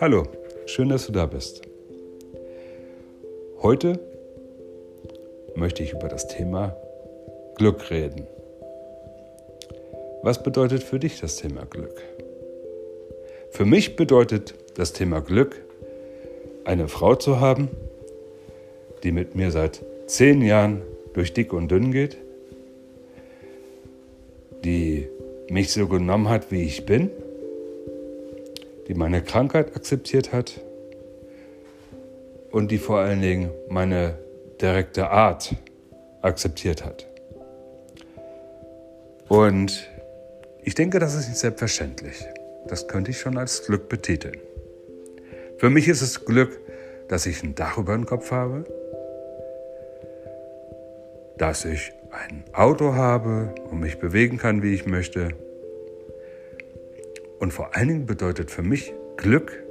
Hallo, schön, dass du da bist. Heute möchte ich über das Thema Glück reden. Was bedeutet für dich das Thema Glück? Für mich bedeutet das Thema Glück, eine Frau zu haben, die mit mir seit zehn Jahren durch dick und dünn geht, mich so genommen hat, wie ich bin die meine Krankheit akzeptiert hat und die vor allen Dingen meine direkte Art akzeptiert hat. Und ich denke, das ist nicht selbstverständlich. Das könnte ich schon als Glück betiteln. Für mich ist es Glück, dass ich ein Dach über dem Kopf habe, dass ich ein Auto habe und mich bewegen kann, wie ich möchte, und vor allen Dingen bedeutet für mich Glück,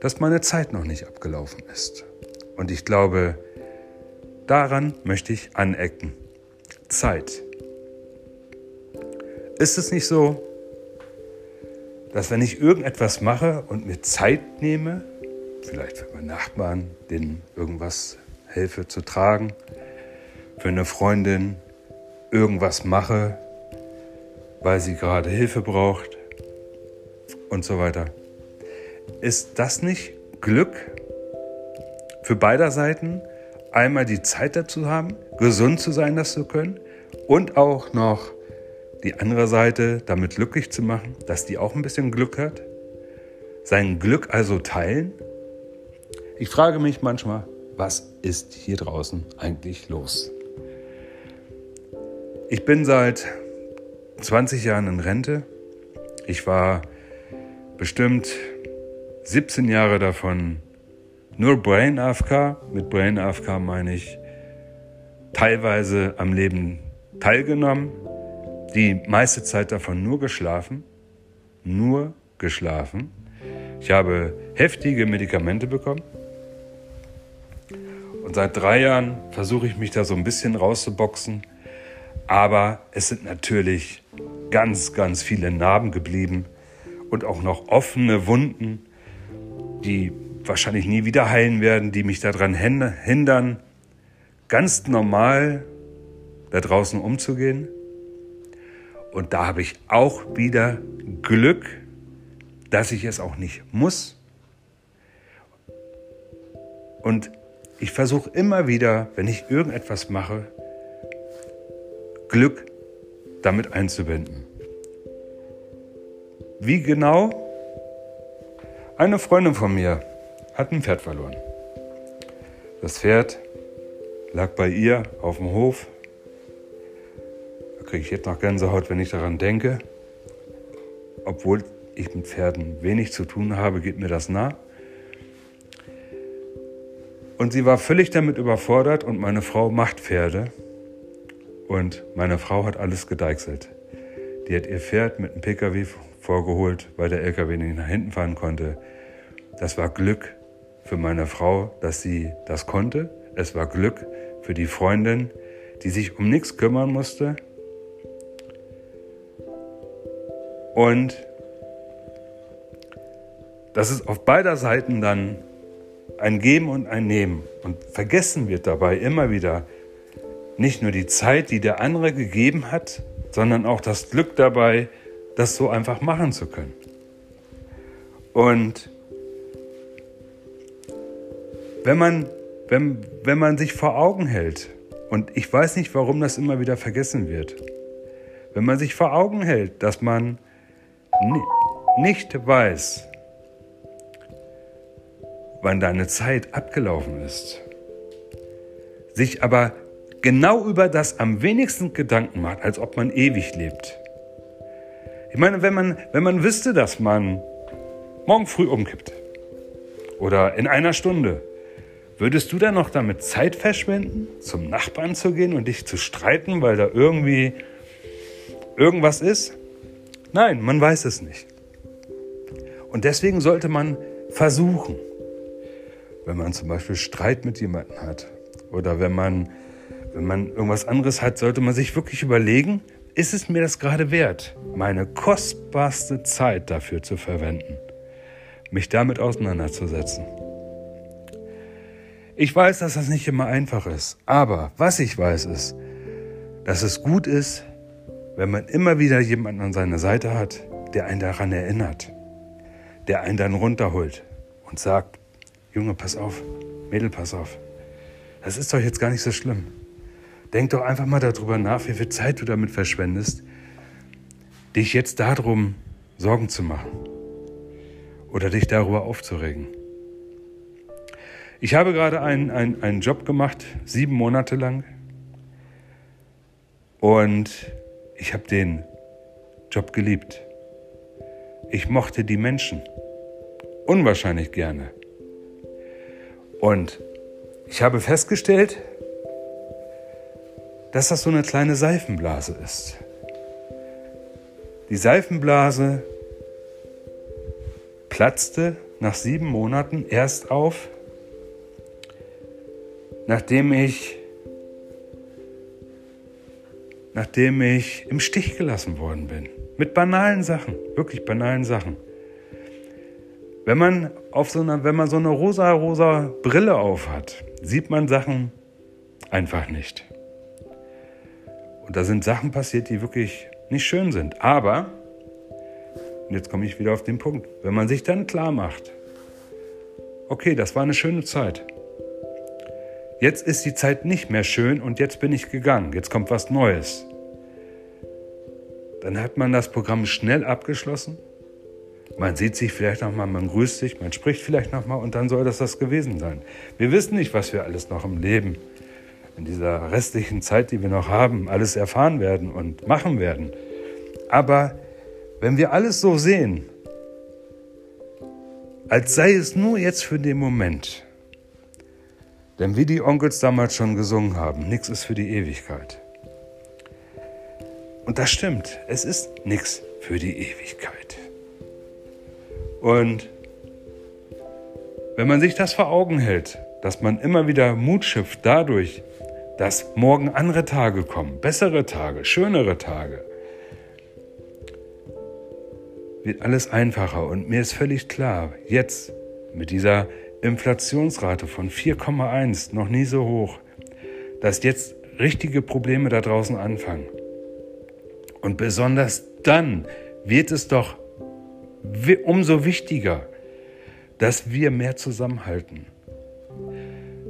dass meine Zeit noch nicht abgelaufen ist. Und ich glaube, daran möchte ich anecken. Zeit. Ist es nicht so, dass wenn ich irgendetwas mache und mir Zeit nehme, vielleicht für meinen Nachbarn, denen irgendwas helfe zu tragen, für eine Freundin irgendwas mache, weil sie gerade Hilfe braucht, und so weiter. Ist das nicht Glück für beider Seiten, einmal die Zeit dazu haben, gesund zu sein, das zu können und auch noch die andere Seite damit glücklich zu machen, dass die auch ein bisschen Glück hat? Sein Glück also teilen? Ich frage mich manchmal, was ist hier draußen eigentlich los? Ich bin seit 20 Jahren in Rente. Ich war bestimmt 17 Jahre davon nur Brain AFK. Mit Brain AFK meine ich teilweise am Leben teilgenommen, die meiste Zeit davon nur geschlafen, nur geschlafen. Ich habe heftige Medikamente bekommen und seit drei Jahren versuche ich mich da so ein bisschen rauszuboxen, aber es sind natürlich ganz, ganz viele Narben geblieben und auch noch offene Wunden, die wahrscheinlich nie wieder heilen werden, die mich daran hindern, ganz normal da draußen umzugehen. Und da habe ich auch wieder Glück, dass ich es auch nicht muss. Und ich versuche immer wieder, wenn ich irgendetwas mache, Glück damit einzubinden. Wie genau? Eine Freundin von mir hat ein Pferd verloren. Das Pferd lag bei ihr auf dem Hof. Da kriege ich jetzt noch Gänsehaut, wenn ich daran denke. Obwohl ich mit Pferden wenig zu tun habe, geht mir das nah. Und sie war völlig damit überfordert und meine Frau macht Pferde. Und meine Frau hat alles gedeichselt. Die hat ihr Pferd mit einem Pkw vorgeholt, weil der LKW nicht nach hinten fahren konnte. Das war Glück für meine Frau, dass sie das konnte. Es war Glück für die Freundin, die sich um nichts kümmern musste. Und das ist auf beider Seiten dann ein Geben und ein Nehmen. Und vergessen wird dabei immer wieder nicht nur die Zeit, die der andere gegeben hat, sondern auch das Glück dabei, das so einfach machen zu können. Und wenn man, wenn, wenn man sich vor Augen hält, und ich weiß nicht, warum das immer wieder vergessen wird, wenn man sich vor Augen hält, dass man nicht weiß, wann deine Zeit abgelaufen ist, sich aber genau über das am wenigsten Gedanken macht, als ob man ewig lebt, ich meine, wenn man, wenn man wüsste, dass man morgen früh umkippt oder in einer Stunde, würdest du dann noch damit Zeit verschwenden, zum Nachbarn zu gehen und dich zu streiten, weil da irgendwie irgendwas ist? Nein, man weiß es nicht. Und deswegen sollte man versuchen, wenn man zum Beispiel Streit mit jemandem hat oder wenn man, wenn man irgendwas anderes hat, sollte man sich wirklich überlegen, ist es mir das gerade wert, meine kostbarste Zeit dafür zu verwenden, mich damit auseinanderzusetzen? Ich weiß, dass das nicht immer einfach ist, aber was ich weiß ist, dass es gut ist, wenn man immer wieder jemanden an seiner Seite hat, der einen daran erinnert, der einen dann runterholt und sagt, Junge, pass auf, Mädel, pass auf. Das ist doch jetzt gar nicht so schlimm. Denk doch einfach mal darüber nach, wie viel Zeit du damit verschwendest, dich jetzt darum Sorgen zu machen oder dich darüber aufzuregen. Ich habe gerade einen, einen, einen Job gemacht, sieben Monate lang. Und ich habe den Job geliebt. Ich mochte die Menschen unwahrscheinlich gerne. Und ich habe festgestellt, dass das so eine kleine Seifenblase ist. Die Seifenblase platzte nach sieben Monaten erst auf, nachdem ich, nachdem ich im Stich gelassen worden bin. Mit banalen Sachen, wirklich banalen Sachen. Wenn man, auf so einer, wenn man so eine rosa-rosa Brille auf hat, sieht man Sachen einfach nicht. Und da sind Sachen passiert, die wirklich nicht schön sind. Aber, und jetzt komme ich wieder auf den Punkt, wenn man sich dann klar macht, okay, das war eine schöne Zeit. Jetzt ist die Zeit nicht mehr schön und jetzt bin ich gegangen. Jetzt kommt was Neues. Dann hat man das Programm schnell abgeschlossen. Man sieht sich vielleicht nochmal, man grüßt sich, man spricht vielleicht nochmal und dann soll das das gewesen sein. Wir wissen nicht, was wir alles noch im Leben, in dieser restlichen Zeit, die wir noch haben, alles erfahren werden und machen werden. Aber wenn wir alles so sehen, als sei es nur jetzt für den Moment, denn wie die Onkels damals schon gesungen haben, nichts ist für die Ewigkeit. Und das stimmt, es ist nichts für die Ewigkeit. Und wenn man sich das vor Augen hält, dass man immer wieder Mut schöpft dadurch, dass morgen andere Tage kommen, bessere Tage, schönere Tage, wird alles einfacher. Und mir ist völlig klar, jetzt mit dieser Inflationsrate von 4,1 noch nie so hoch, dass jetzt richtige Probleme da draußen anfangen. Und besonders dann wird es doch umso wichtiger, dass wir mehr zusammenhalten.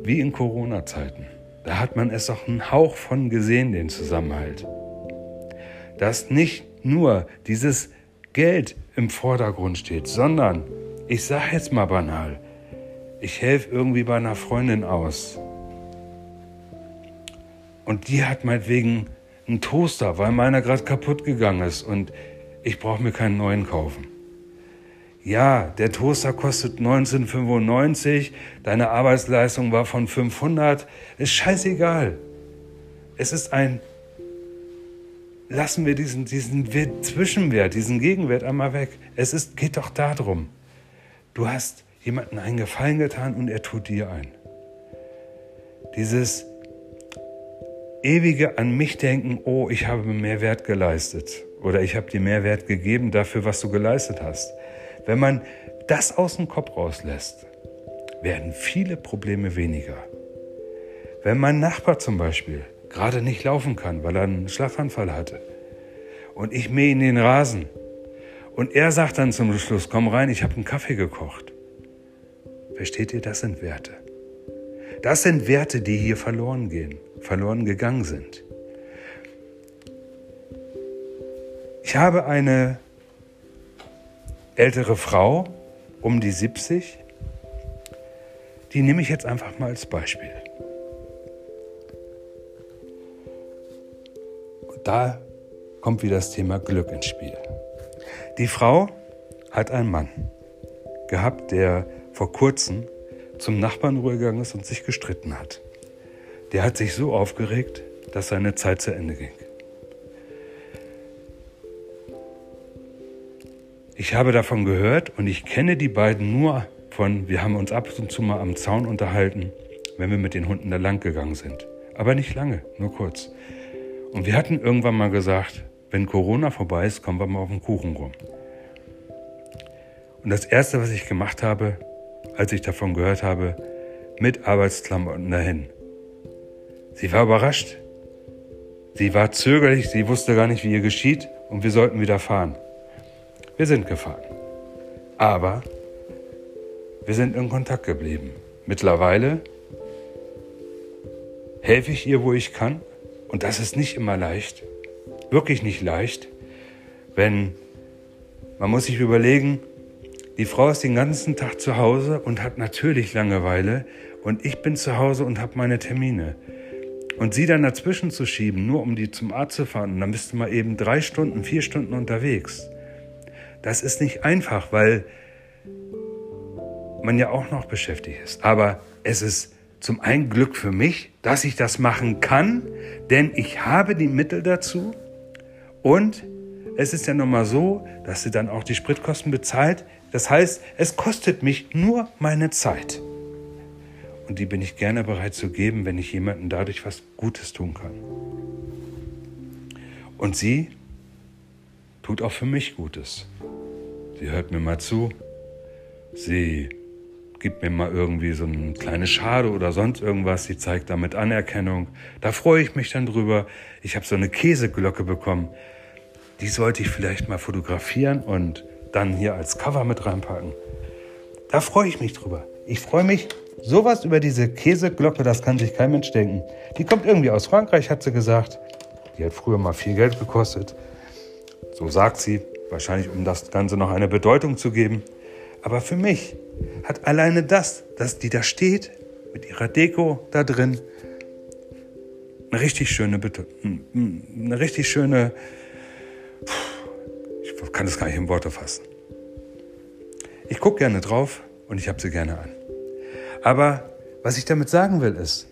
Wie in Corona-Zeiten. Da hat man es doch einen Hauch von gesehen, den Zusammenhalt. Dass nicht nur dieses Geld im Vordergrund steht, sondern, ich sage jetzt mal banal, ich helfe irgendwie bei einer Freundin aus. Und die hat meinetwegen einen Toaster, weil meiner gerade kaputt gegangen ist und ich brauche mir keinen neuen kaufen. Ja, der Toaster kostet 1995, deine Arbeitsleistung war von 500, ist scheißegal. Es ist ein, lassen wir diesen, diesen Zwischenwert, diesen Gegenwert einmal weg. Es ist, geht doch darum. Du hast jemanden einen Gefallen getan und er tut dir ein. Dieses ewige an mich denken, oh, ich habe mehr Wert geleistet oder ich habe dir mehr Wert gegeben dafür, was du geleistet hast. Wenn man das aus dem Kopf rauslässt, werden viele Probleme weniger. Wenn mein Nachbar zum Beispiel gerade nicht laufen kann, weil er einen Schlaganfall hatte und ich mähe ihn den Rasen und er sagt dann zum Schluss, komm rein, ich habe einen Kaffee gekocht Versteht ihr, das sind Werte. Das sind Werte, die hier verloren gehen, verloren gegangen sind. Ich habe eine ältere Frau, um die 70, die nehme ich jetzt einfach mal als Beispiel. Und da kommt wieder das Thema Glück ins Spiel. Die Frau hat einen Mann gehabt, der vor kurzem zum Nachbarn rübergegangen ist und sich gestritten hat. Der hat sich so aufgeregt, dass seine Zeit zu Ende ging. Ich habe davon gehört und ich kenne die beiden nur von, wir haben uns ab und zu mal am Zaun unterhalten, wenn wir mit den Hunden da lang gegangen sind. Aber nicht lange, nur kurz. Und wir hatten irgendwann mal gesagt, wenn Corona vorbei ist, kommen wir mal auf den Kuchen rum. Und das Erste, was ich gemacht habe, als ich davon gehört habe, mit Arbeitsklamotten dahin. Sie war überrascht. Sie war zögerlich, sie wusste gar nicht, wie ihr geschieht und wir sollten wieder fahren. Wir sind gefahren. Aber wir sind in Kontakt geblieben. Mittlerweile helfe ich ihr, wo ich kann. Und das ist nicht immer leicht. Wirklich nicht leicht. Wenn man muss sich überlegen, die Frau ist den ganzen Tag zu Hause und hat natürlich Langeweile und ich bin zu Hause und habe meine Termine. Und sie dann dazwischen zu schieben, nur um die zum Arzt zu fahren, dann bist du mal eben drei Stunden, vier Stunden unterwegs. Das ist nicht einfach, weil man ja auch noch beschäftigt ist. Aber es ist zum einen Glück für mich, dass ich das machen kann, denn ich habe die Mittel dazu und es ist ja nun mal so, dass sie dann auch die Spritkosten bezahlt. Das heißt, es kostet mich nur meine Zeit. Und die bin ich gerne bereit zu geben, wenn ich jemandem dadurch was Gutes tun kann. Und sie tut auch für mich Gutes. Sie hört mir mal zu. Sie gibt mir mal irgendwie so eine kleine Schade oder sonst irgendwas. Sie zeigt damit Anerkennung. Da freue ich mich dann drüber. Ich habe so eine Käseglocke bekommen die sollte ich vielleicht mal fotografieren und dann hier als Cover mit reinpacken. Da freue ich mich drüber. Ich freue mich sowas über diese Käseglocke, das kann sich kein Mensch denken. Die kommt irgendwie aus Frankreich, hat sie gesagt. Die hat früher mal viel Geld gekostet. So sagt sie, wahrscheinlich um das Ganze noch eine Bedeutung zu geben. Aber für mich hat alleine das, dass die da steht, mit ihrer Deko da drin, eine richtig schöne, eine richtig schöne ich kann das gar nicht in Worte fassen. Ich gucke gerne drauf und ich habe sie gerne an. Aber was ich damit sagen will ist,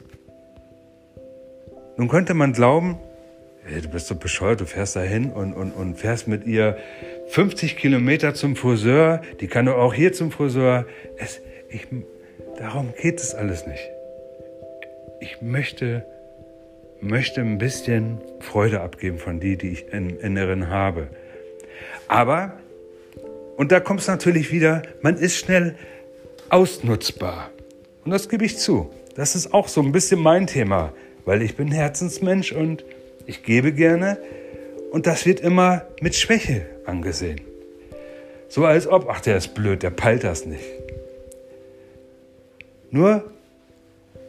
nun könnte man glauben, hey, du bist so bescheuert, du fährst da hin und, und, und fährst mit ihr 50 Kilometer zum Friseur, die kann doch auch hier zum Friseur. Es, ich, darum geht es alles nicht. Ich möchte, möchte ein bisschen Freude abgeben von die, die ich im Inneren habe. Aber, und da kommt es natürlich wieder, man ist schnell ausnutzbar. Und das gebe ich zu. Das ist auch so ein bisschen mein Thema, weil ich bin Herzensmensch und ich gebe gerne. Und das wird immer mit Schwäche angesehen. So als ob, ach, der ist blöd, der peilt das nicht. Nur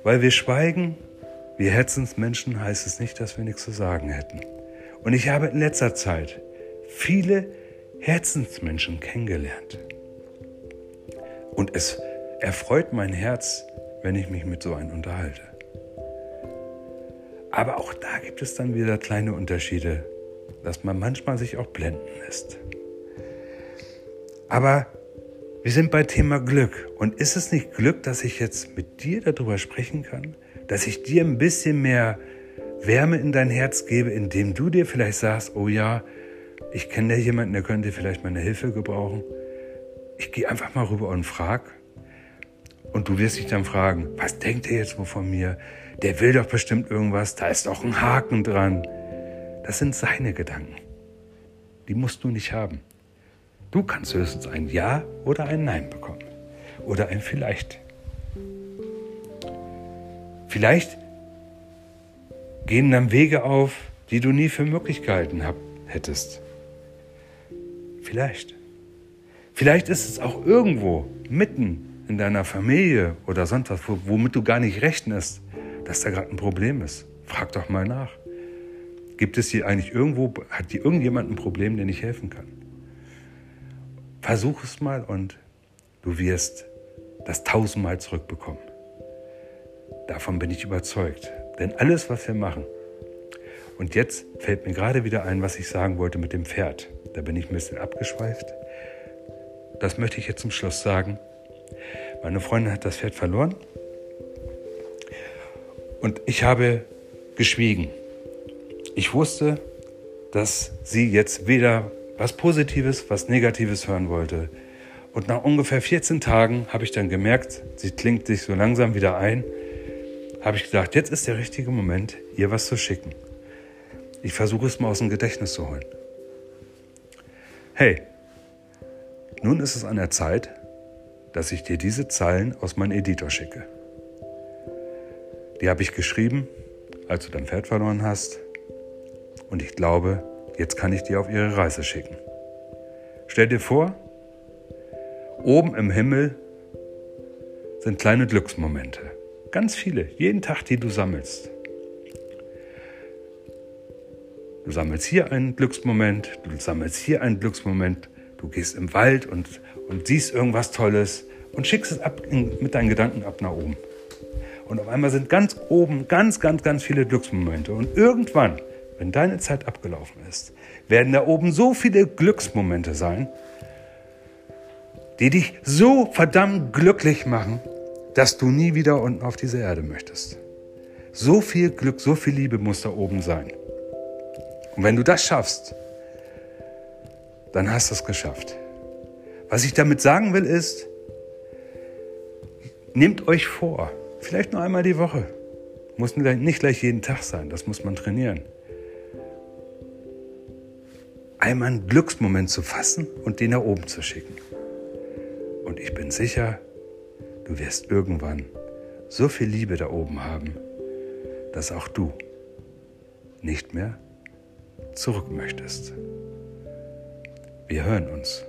weil wir schweigen, wir Herzensmenschen, heißt es nicht, dass wir nichts zu sagen hätten. Und ich habe in letzter Zeit viele Herzensmenschen kennengelernt. Und es erfreut mein Herz, wenn ich mich mit so einem unterhalte. Aber auch da gibt es dann wieder kleine Unterschiede, dass man manchmal sich auch blenden lässt. Aber wir sind bei Thema Glück. Und ist es nicht Glück, dass ich jetzt mit dir darüber sprechen kann? Dass ich dir ein bisschen mehr Wärme in dein Herz gebe, indem du dir vielleicht sagst, oh ja, ich kenne da jemanden, der könnte vielleicht meine Hilfe gebrauchen. Ich gehe einfach mal rüber und frag. Und du wirst dich dann fragen, was denkt er jetzt wohl von mir? Der will doch bestimmt irgendwas, da ist doch ein Haken dran. Das sind seine Gedanken. Die musst du nicht haben. Du kannst höchstens ein Ja oder ein Nein bekommen. Oder ein Vielleicht. Vielleicht gehen dann Wege auf, die du nie für möglich gehalten hättest. Vielleicht. Vielleicht ist es auch irgendwo mitten in deiner Familie oder sonst was, womit du gar nicht rechnest, dass da gerade ein Problem ist. Frag doch mal nach. Gibt es hier eigentlich irgendwo, hat hier irgendjemand ein Problem, der nicht helfen kann? Versuch es mal und du wirst das tausendmal zurückbekommen. Davon bin ich überzeugt. Denn alles, was wir machen, und jetzt fällt mir gerade wieder ein, was ich sagen wollte mit dem Pferd. Da bin ich ein bisschen abgeschweift. Das möchte ich jetzt zum Schluss sagen. Meine Freundin hat das Pferd verloren und ich habe geschwiegen. Ich wusste, dass sie jetzt weder was Positives, was Negatives hören wollte. Und nach ungefähr 14 Tagen habe ich dann gemerkt, sie klingt sich so langsam wieder ein, habe ich gedacht, jetzt ist der richtige Moment, ihr was zu schicken. Ich versuche es mal aus dem Gedächtnis zu holen. Hey, nun ist es an der Zeit, dass ich dir diese Zeilen aus meinem Editor schicke. Die habe ich geschrieben, als du dein Pferd verloren hast. Und ich glaube, jetzt kann ich die auf ihre Reise schicken. Stell dir vor, oben im Himmel sind kleine Glücksmomente. Ganz viele, jeden Tag, die du sammelst. Du sammelst hier einen Glücksmoment, du sammelst hier einen Glücksmoment, du gehst im Wald und, und siehst irgendwas Tolles und schickst es ab in, mit deinen Gedanken ab nach oben. Und auf einmal sind ganz oben ganz, ganz, ganz viele Glücksmomente. Und irgendwann, wenn deine Zeit abgelaufen ist, werden da oben so viele Glücksmomente sein, die dich so verdammt glücklich machen, dass du nie wieder unten auf diese Erde möchtest. So viel Glück, so viel Liebe muss da oben sein. Und wenn du das schaffst, dann hast du es geschafft. Was ich damit sagen will, ist, nehmt euch vor, vielleicht nur einmal die Woche. Muss nicht gleich jeden Tag sein, das muss man trainieren. Einmal einen Glücksmoment zu fassen und den nach oben zu schicken. Und ich bin sicher, du wirst irgendwann so viel Liebe da oben haben, dass auch du nicht mehr zurück möchtest. Wir hören uns.